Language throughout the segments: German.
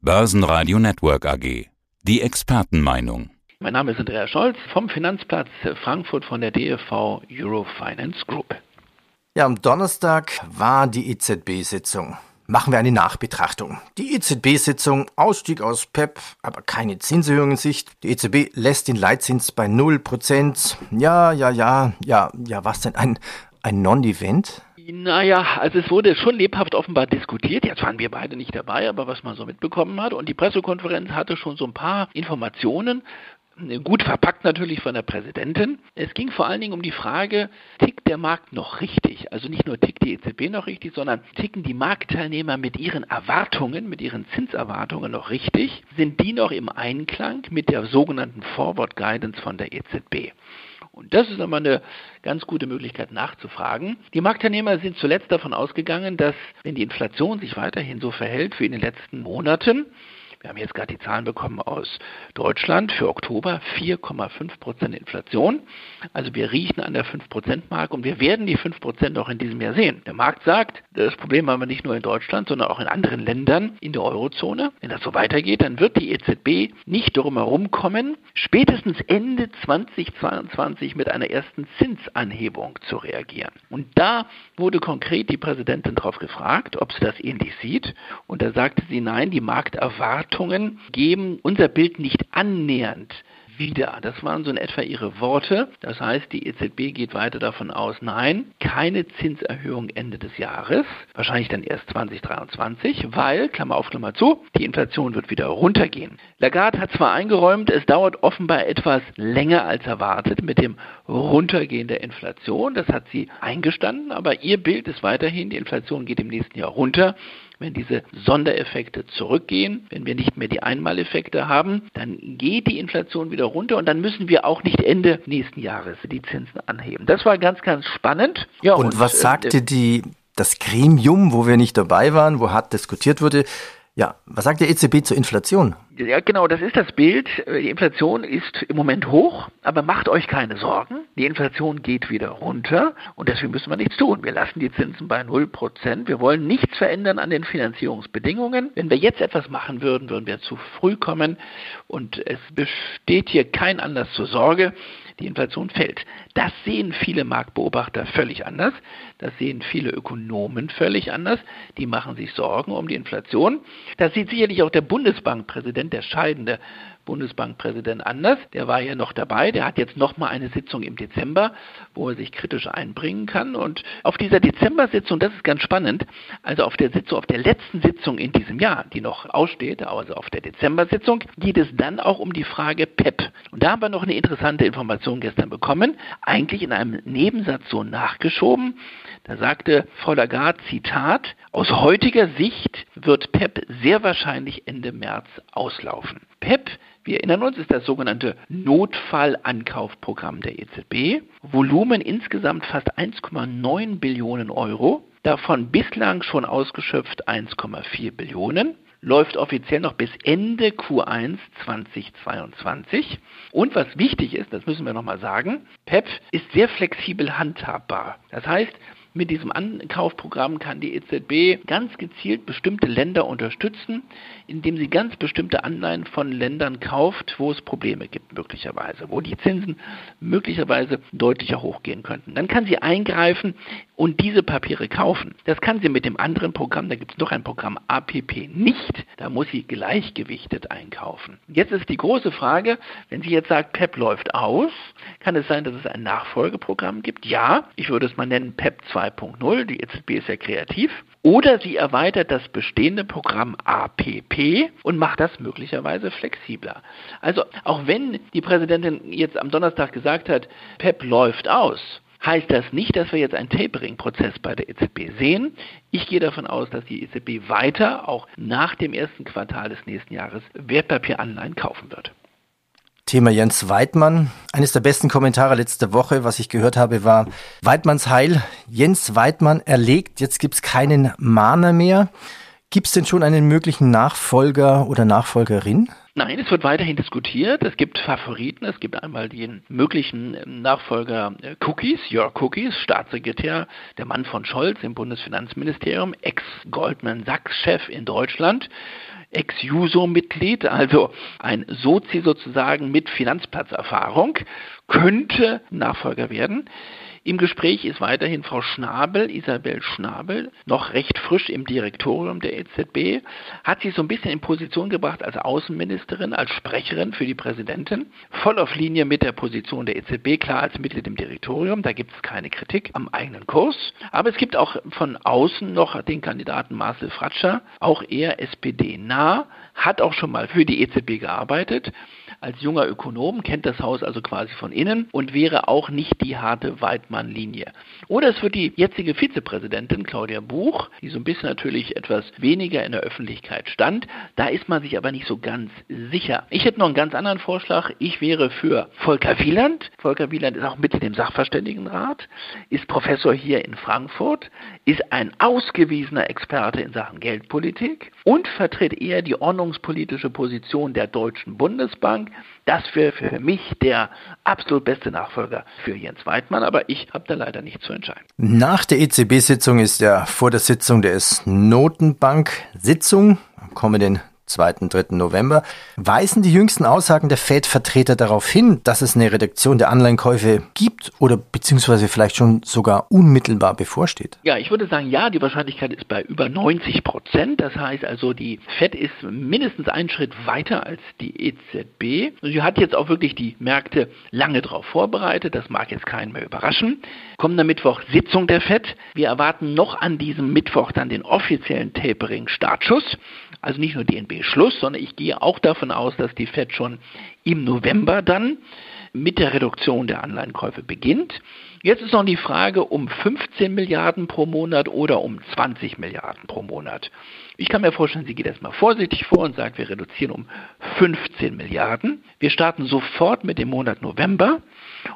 Börsenradio Network AG. Die Expertenmeinung. Mein Name ist Andreas Scholz vom Finanzplatz Frankfurt von der DFV Eurofinance Group. Ja, am Donnerstag war die EZB-Sitzung. Machen wir eine Nachbetrachtung. Die EZB-Sitzung, Ausstieg aus PEP, aber keine Zinserhöhung in Sicht. Die EZB lässt den Leitzins bei 0%. Ja, ja, ja, ja, ja, was denn? Ein, ein Non-Event? Naja, also es wurde schon lebhaft offenbar diskutiert. Jetzt waren wir beide nicht dabei, aber was man so mitbekommen hat. Und die Pressekonferenz hatte schon so ein paar Informationen gut verpackt natürlich von der Präsidentin. Es ging vor allen Dingen um die Frage, tickt der Markt noch richtig? Also nicht nur tickt die EZB noch richtig, sondern ticken die Marktteilnehmer mit ihren Erwartungen, mit ihren Zinserwartungen noch richtig? Sind die noch im Einklang mit der sogenannten Forward Guidance von der EZB? Und das ist nochmal eine ganz gute Möglichkeit nachzufragen. Die Marktteilnehmer sind zuletzt davon ausgegangen, dass wenn die Inflation sich weiterhin so verhält wie in den letzten Monaten, wir haben jetzt gerade die Zahlen bekommen aus Deutschland für Oktober 4,5 Prozent Inflation. Also wir riechen an der 5 Prozent Marke und wir werden die 5 Prozent auch in diesem Jahr sehen. Der Markt sagt, das Problem haben wir nicht nur in Deutschland, sondern auch in anderen Ländern in der Eurozone. Wenn das so weitergeht, dann wird die EZB nicht darum herum kommen, spätestens Ende 2022 mit einer ersten Zinsanhebung zu reagieren. Und da wurde konkret die Präsidentin darauf gefragt, ob sie das ähnlich sieht. Und da sagte sie, nein, die Markterwartung Bewertungen geben unser Bild nicht annähernd wieder. Das waren so in etwa ihre Worte. Das heißt, die EZB geht weiter davon aus, nein, keine Zinserhöhung Ende des Jahres, wahrscheinlich dann erst 2023, weil, Klammer auf, Klammer zu, die Inflation wird wieder runtergehen. Lagarde hat zwar eingeräumt, es dauert offenbar etwas länger als erwartet mit dem Runtergehen der Inflation. Das hat sie eingestanden, aber ihr Bild ist weiterhin, die Inflation geht im nächsten Jahr runter wenn diese Sondereffekte zurückgehen, wenn wir nicht mehr die Einmaleffekte haben, dann geht die Inflation wieder runter und dann müssen wir auch nicht Ende nächsten Jahres die Zinsen anheben. Das war ganz, ganz spannend. Ja, und, und was äh, sagte die, das Gremium, wo wir nicht dabei waren, wo hart diskutiert wurde, ja, was sagt der EZB zur Inflation? Ja, genau, das ist das Bild. Die Inflation ist im Moment hoch, aber macht euch keine Sorgen. Die Inflation geht wieder runter und deswegen müssen wir nichts tun. Wir lassen die Zinsen bei 0%. Wir wollen nichts verändern an den Finanzierungsbedingungen. Wenn wir jetzt etwas machen würden, würden wir zu früh kommen und es besteht hier kein Anlass zur Sorge die Inflation fällt. Das sehen viele Marktbeobachter völlig anders. Das sehen viele Ökonomen völlig anders. Die machen sich Sorgen um die Inflation. Das sieht sicherlich auch der Bundesbankpräsident, der scheidende Bundesbankpräsident anders. Der war ja noch dabei. Der hat jetzt nochmal eine Sitzung im Dezember, wo er sich kritisch einbringen kann. Und auf dieser Dezember-Sitzung, das ist ganz spannend, also auf der Sitzung, auf der letzten Sitzung in diesem Jahr, die noch aussteht, also auf der Dezember-Sitzung, geht es dann auch um die Frage PEP. Und da haben wir noch eine interessante Information gestern bekommen, eigentlich in einem Nebensatz so nachgeschoben. Da sagte Frau Lagarde, Zitat, aus heutiger Sicht wird PEP sehr wahrscheinlich Ende März auslaufen. PEP, wir erinnern uns, ist das sogenannte Notfallankaufprogramm der EZB. Volumen insgesamt fast 1,9 Billionen Euro. Davon bislang schon ausgeschöpft 1,4 Billionen läuft offiziell noch bis Ende Q1 2022. Und was wichtig ist, das müssen wir nochmal sagen, PEP ist sehr flexibel handhabbar. Das heißt, mit diesem Ankaufprogramm kann die EZB ganz gezielt bestimmte Länder unterstützen, indem sie ganz bestimmte Anleihen von Ländern kauft, wo es Probleme gibt möglicherweise, wo die Zinsen möglicherweise deutlicher hochgehen könnten. Dann kann sie eingreifen und diese Papiere kaufen. Das kann sie mit dem anderen Programm, da gibt es noch ein Programm APP nicht. Da muss sie gleichgewichtet einkaufen. Jetzt ist die große Frage, wenn sie jetzt sagt, PEP läuft aus, kann es sein, dass es ein Nachfolgeprogramm gibt? Ja, ich würde es mal nennen PEP 2 2.0, die EZB ist ja kreativ, oder sie erweitert das bestehende Programm APP und macht das möglicherweise flexibler. Also auch wenn die Präsidentin jetzt am Donnerstag gesagt hat, PEP läuft aus, heißt das nicht, dass wir jetzt einen Tapering-Prozess bei der EZB sehen. Ich gehe davon aus, dass die EZB weiter, auch nach dem ersten Quartal des nächsten Jahres, Wertpapieranleihen kaufen wird. Thema Jens Weidmann. Eines der besten Kommentare letzte Woche, was ich gehört habe, war Weidmanns Heil. Jens Weidmann erlegt, jetzt gibt's keinen Mahner mehr. Gibt's denn schon einen möglichen Nachfolger oder Nachfolgerin? Nein, es wird weiterhin diskutiert. Es gibt Favoriten. Es gibt einmal den möglichen Nachfolger äh, Cookies, Jörg Cookies, Staatssekretär, der Mann von Scholz im Bundesfinanzministerium, Ex-Goldman Sachs-Chef in Deutschland Ex-Juso-Mitglied, also ein Sozi sozusagen mit Finanzplatzerfahrung, könnte Nachfolger werden. Im Gespräch ist weiterhin Frau Schnabel, Isabel Schnabel, noch recht frisch im Direktorium der EZB, hat sich so ein bisschen in Position gebracht als Außenministerin, als Sprecherin für die Präsidentin, voll auf Linie mit der Position der EZB, klar als Mitglied im Direktorium, da gibt es keine Kritik am eigenen Kurs, aber es gibt auch von außen noch den Kandidaten Marcel Fratscher, auch er SPD nah, hat auch schon mal für die EZB gearbeitet, als junger Ökonom, kennt das Haus also quasi von innen und wäre auch nicht die harte Weidmann-Linie. Oder es wird die jetzige Vizepräsidentin Claudia Buch, die so ein bisschen natürlich etwas weniger in der Öffentlichkeit stand. Da ist man sich aber nicht so ganz sicher. Ich hätte noch einen ganz anderen Vorschlag. Ich wäre für Volker Wieland. Volker Wieland ist auch Mitglied im Sachverständigenrat, ist Professor hier in Frankfurt, ist ein ausgewiesener Experte in Sachen Geldpolitik und vertritt eher die ordnungspolitische Position der Deutschen Bundesbank das wäre für mich der absolut beste Nachfolger für Jens Weidmann, aber ich habe da leider nicht zu entscheiden. Nach der EZB-Sitzung ist ja vor der Sitzung der Notenbank-Sitzung am kommenden 2. 3. November, weisen die jüngsten Aussagen der Fed-Vertreter darauf hin, dass es eine Reduktion der Anleihenkäufe gibt oder beziehungsweise vielleicht schon sogar unmittelbar bevorsteht? Ja, ich würde sagen, ja, die Wahrscheinlichkeit ist bei über 90 Prozent. Das heißt also, die Fed ist mindestens einen Schritt weiter als die EZB. Sie hat jetzt auch wirklich die Märkte lange darauf vorbereitet. Das mag jetzt keinen mehr überraschen. Kommender Mittwoch Sitzung der Fed. Wir erwarten noch an diesem Mittwoch dann den offiziellen Tapering-Startschuss. Also nicht nur DNB-Schluss, sondern ich gehe auch davon aus, dass die Fed schon im November dann mit der Reduktion der Anleihenkäufe beginnt. Jetzt ist noch die Frage um 15 Milliarden pro Monat oder um 20 Milliarden pro Monat. Ich kann mir vorstellen, sie geht erstmal vorsichtig vor und sagt, wir reduzieren um 15 Milliarden. Wir starten sofort mit dem Monat November.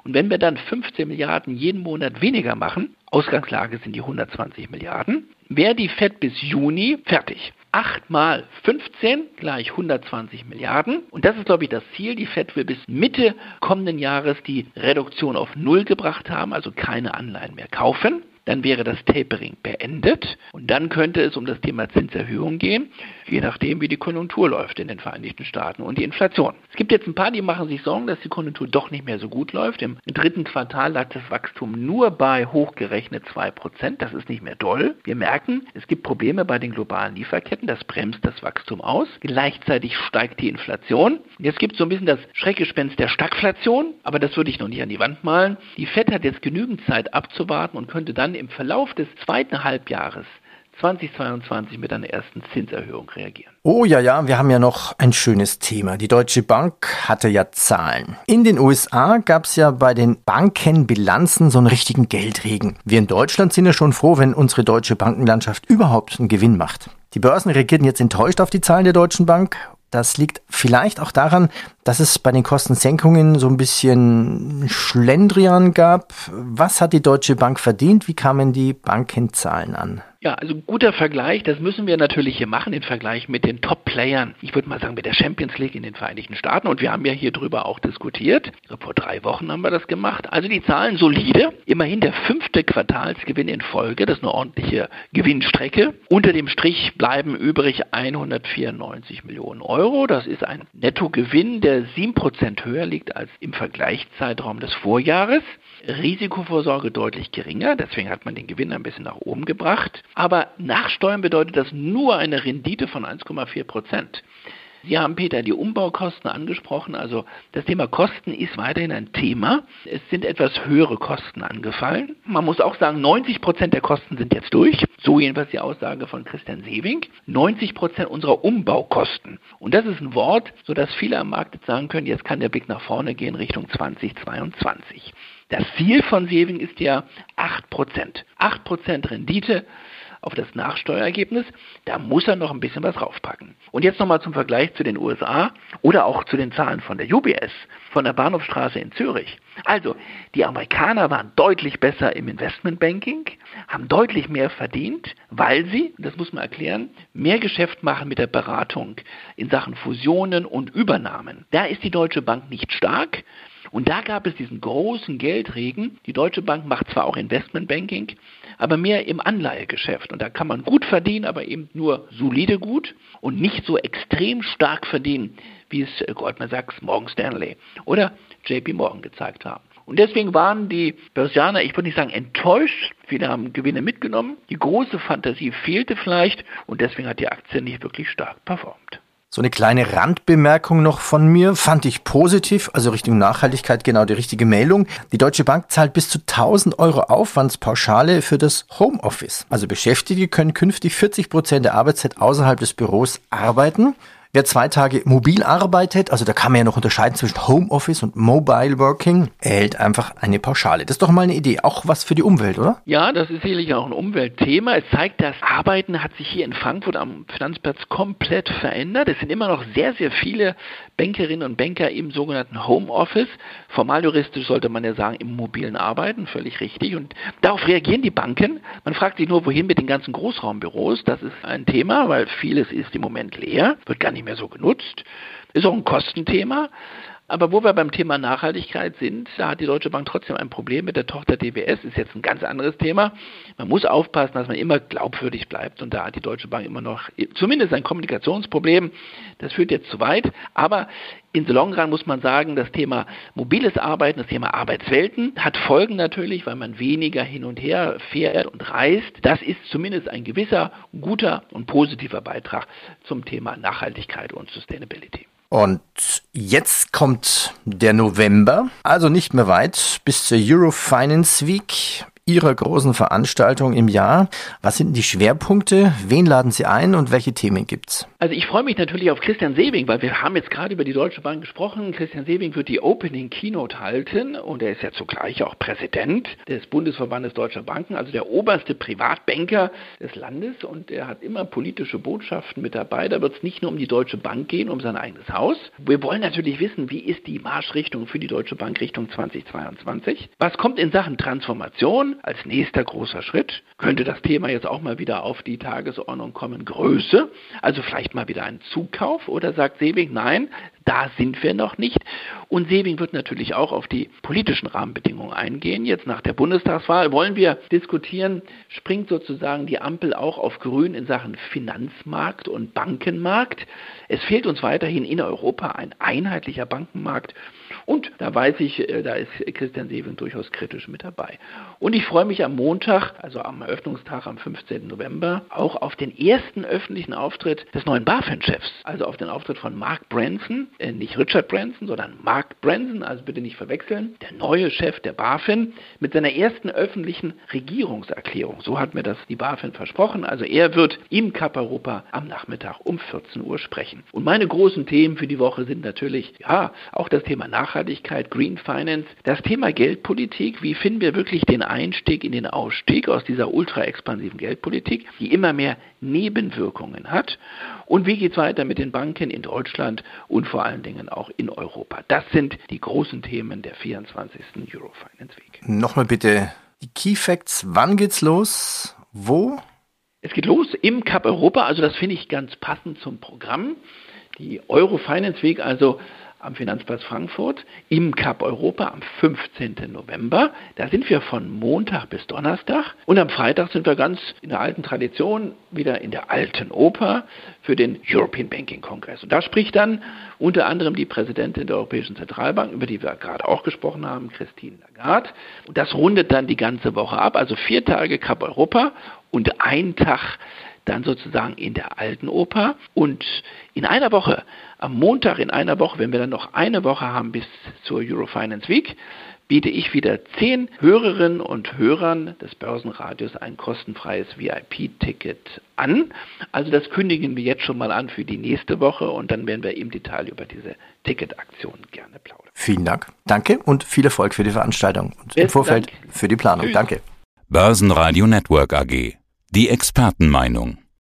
Und wenn wir dann 15 Milliarden jeden Monat weniger machen, Ausgangslage sind die 120 Milliarden, wäre die FED bis Juni fertig. 8 mal 15 gleich 120 Milliarden. Und das ist, glaube ich, das Ziel. Die FED will bis Mitte kommenden Jahres die Reduktion auf Null gebracht haben, also keine Anleihen mehr kaufen dann wäre das Tapering beendet und dann könnte es um das Thema Zinserhöhung gehen, je nachdem, wie die Konjunktur läuft in den Vereinigten Staaten und die Inflation. Es gibt jetzt ein paar, die machen sich Sorgen, dass die Konjunktur doch nicht mehr so gut läuft. Im dritten Quartal lag das Wachstum nur bei hochgerechnet 2%. Das ist nicht mehr doll. Wir merken, es gibt Probleme bei den globalen Lieferketten. Das bremst das Wachstum aus. Gleichzeitig steigt die Inflation. Jetzt gibt es so ein bisschen das Schreckgespenst der Stagflation, aber das würde ich noch nicht an die Wand malen. Die FED hat jetzt genügend Zeit abzuwarten und könnte dann im Verlauf des zweiten Halbjahres 2022 mit einer ersten Zinserhöhung reagieren. Oh ja, ja, wir haben ja noch ein schönes Thema. Die Deutsche Bank hatte ja Zahlen. In den USA gab es ja bei den Bankenbilanzen so einen richtigen Geldregen. Wir in Deutschland sind ja schon froh, wenn unsere deutsche Bankenlandschaft überhaupt einen Gewinn macht. Die Börsen reagierten jetzt enttäuscht auf die Zahlen der Deutschen Bank das liegt vielleicht auch daran, dass es bei den Kostensenkungen so ein bisschen Schlendrian gab. Was hat die Deutsche Bank verdient? Wie kamen die Bankenzahlen an? Ja, also guter Vergleich, das müssen wir natürlich hier machen, im Vergleich mit den Top-Playern. Ich würde mal sagen, mit der Champions League in den Vereinigten Staaten. Und wir haben ja hier drüber auch diskutiert. Vor drei Wochen haben wir das gemacht. Also die Zahlen solide. Immerhin der fünfte Quartalsgewinn in Folge. Das ist eine ordentliche Gewinnstrecke. Unter dem Strich bleiben übrig 194 Millionen Euro. Das ist ein Nettogewinn, der 7% höher liegt als im Vergleichszeitraum des Vorjahres. Risikovorsorge deutlich geringer, deswegen hat man den Gewinn ein bisschen nach oben gebracht. Aber Nachsteuern bedeutet das nur eine Rendite von 1,4 Prozent. Sie haben, Peter, die Umbaukosten angesprochen. Also das Thema Kosten ist weiterhin ein Thema. Es sind etwas höhere Kosten angefallen. Man muss auch sagen, 90 Prozent der Kosten sind jetzt durch. So jedenfalls die Aussage von Christian Sewing. 90 Prozent unserer Umbaukosten. Und das ist ein Wort, sodass viele am Markt jetzt sagen können, jetzt kann der Blick nach vorne gehen Richtung 2022. Das Ziel von Sewing ist ja 8%. 8% Rendite auf das Nachsteuerergebnis, da muss er noch ein bisschen was raufpacken. Und jetzt nochmal zum Vergleich zu den USA oder auch zu den Zahlen von der UBS, von der Bahnhofstraße in Zürich. Also, die Amerikaner waren deutlich besser im Investmentbanking, haben deutlich mehr verdient, weil sie, das muss man erklären, mehr Geschäft machen mit der Beratung in Sachen Fusionen und Übernahmen. Da ist die Deutsche Bank nicht stark. Und da gab es diesen großen Geldregen. Die Deutsche Bank macht zwar auch Investmentbanking, aber mehr im Anleihegeschäft. Und da kann man gut verdienen, aber eben nur solide gut und nicht so extrem stark verdienen, wie es äh, Goldman Sachs, Morgan Stanley oder JP Morgan gezeigt haben. Und deswegen waren die Börsianer, ich würde nicht sagen enttäuscht, viele haben Gewinne mitgenommen, die große Fantasie fehlte vielleicht und deswegen hat die Aktie nicht wirklich stark performt. So eine kleine Randbemerkung noch von mir, fand ich positiv, also Richtung Nachhaltigkeit genau die richtige Meldung. Die Deutsche Bank zahlt bis zu 1000 Euro Aufwandspauschale für das Homeoffice. Also Beschäftigte können künftig 40 Prozent der Arbeitszeit außerhalb des Büros arbeiten. Wer zwei Tage mobil arbeitet, also da kann man ja noch unterscheiden zwischen Homeoffice und Mobile Working, erhält einfach eine Pauschale. Das ist doch mal eine Idee, auch was für die Umwelt, oder? Ja, das ist sicherlich auch ein Umweltthema. Es zeigt, das Arbeiten hat sich hier in Frankfurt am Finanzplatz komplett verändert. Es sind immer noch sehr, sehr viele Bankerinnen und Banker im sogenannten Homeoffice. Formal juristisch sollte man ja sagen, im mobilen Arbeiten, völlig richtig. Und darauf reagieren die Banken. Man fragt sich nur, wohin mit den ganzen Großraumbüros. Das ist ein Thema, weil vieles ist im Moment leer, wird gar nicht mehr so genutzt. Ist auch ein Kostenthema. Aber wo wir beim Thema Nachhaltigkeit sind, da hat die Deutsche Bank trotzdem ein Problem mit der Tochter DWS. Ist jetzt ein ganz anderes Thema. Man muss aufpassen, dass man immer glaubwürdig bleibt. Und da hat die Deutsche Bank immer noch zumindest ein Kommunikationsproblem. Das führt jetzt zu weit. Aber in the long run muss man sagen, das Thema mobiles Arbeiten, das Thema Arbeitswelten hat Folgen natürlich, weil man weniger hin und her fährt und reist. Das ist zumindest ein gewisser, guter und positiver Beitrag zum Thema Nachhaltigkeit und Sustainability. Und jetzt kommt der November, also nicht mehr weit bis zur Eurofinance Week. Ihrer großen Veranstaltung im Jahr. Was sind die Schwerpunkte? Wen laden Sie ein und welche Themen gibt's? Also ich freue mich natürlich auf Christian Sebing, weil wir haben jetzt gerade über die Deutsche Bank gesprochen. Christian Sebing wird die Opening Keynote halten und er ist ja zugleich auch Präsident des Bundesverbandes Deutscher Banken, also der oberste Privatbanker des Landes und er hat immer politische Botschaften mit dabei. Da wird es nicht nur um die Deutsche Bank gehen, um sein eigenes Haus. Wir wollen natürlich wissen, wie ist die Marschrichtung für die Deutsche Bank Richtung 2022? Was kommt in Sachen Transformation? Als nächster großer Schritt könnte das Thema jetzt auch mal wieder auf die Tagesordnung kommen, Größe, also vielleicht mal wieder ein Zukauf oder sagt Sebing, nein, da sind wir noch nicht. Und Sebing wird natürlich auch auf die politischen Rahmenbedingungen eingehen. Jetzt nach der Bundestagswahl wollen wir diskutieren, springt sozusagen die Ampel auch auf Grün in Sachen Finanzmarkt und Bankenmarkt. Es fehlt uns weiterhin in Europa ein einheitlicher Bankenmarkt. Und da weiß ich, äh, da ist Christian Sebing durchaus kritisch mit dabei. Und ich freue mich am Montag, also am Eröffnungstag am 15. November, auch auf den ersten öffentlichen Auftritt des neuen BaFin-Chefs, also auf den Auftritt von Mark Branson, äh, nicht Richard Branson, sondern Mark Branson, also bitte nicht verwechseln, der neue Chef der BaFin mit seiner ersten öffentlichen Regierungserklärung. So hat mir das die BaFin versprochen. Also er wird im Cup Europa am Nachmittag um 14 Uhr sprechen. Und meine großen Themen für die Woche sind natürlich, ja, auch das Thema Nachhaltigkeit, Green Finance, das Thema Geldpolitik, wie finden wir wirklich den Einstieg in den Ausstieg aus dieser ultra expansiven Geldpolitik, die immer mehr Nebenwirkungen hat und wie geht es weiter mit den Banken in Deutschland und vor allen Dingen auch in Europa. Das sind die großen Themen der 24. Eurofinance Week. Nochmal bitte die Key Facts, wann geht's los? Wo? Es geht los im Cup Europa, also das finde ich ganz passend zum Programm. Die Eurofinance Week, also am Finanzplatz Frankfurt im Cup Europa am 15. November. Da sind wir von Montag bis Donnerstag und am Freitag sind wir ganz in der alten Tradition wieder in der alten Oper für den European Banking Congress. Und da spricht dann unter anderem die Präsidentin der Europäischen Zentralbank, über die wir gerade auch gesprochen haben, Christine Lagarde. Und das rundet dann die ganze Woche ab, also vier Tage Cup Europa und ein Tag dann sozusagen in der alten Oper und in einer Woche, am Montag in einer Woche, wenn wir dann noch eine Woche haben bis zur Eurofinance Week, biete ich wieder zehn Hörerinnen und Hörern des Börsenradios ein kostenfreies VIP-Ticket an. Also das kündigen wir jetzt schon mal an für die nächste Woche und dann werden wir im Detail über diese Ticketaktion gerne plaudern. Vielen Dank. Danke und viel Erfolg für die Veranstaltung und Besten im Vorfeld Dank. für die Planung. Tschüss. Danke. Börsenradio Network AG. Die Expertenmeinung.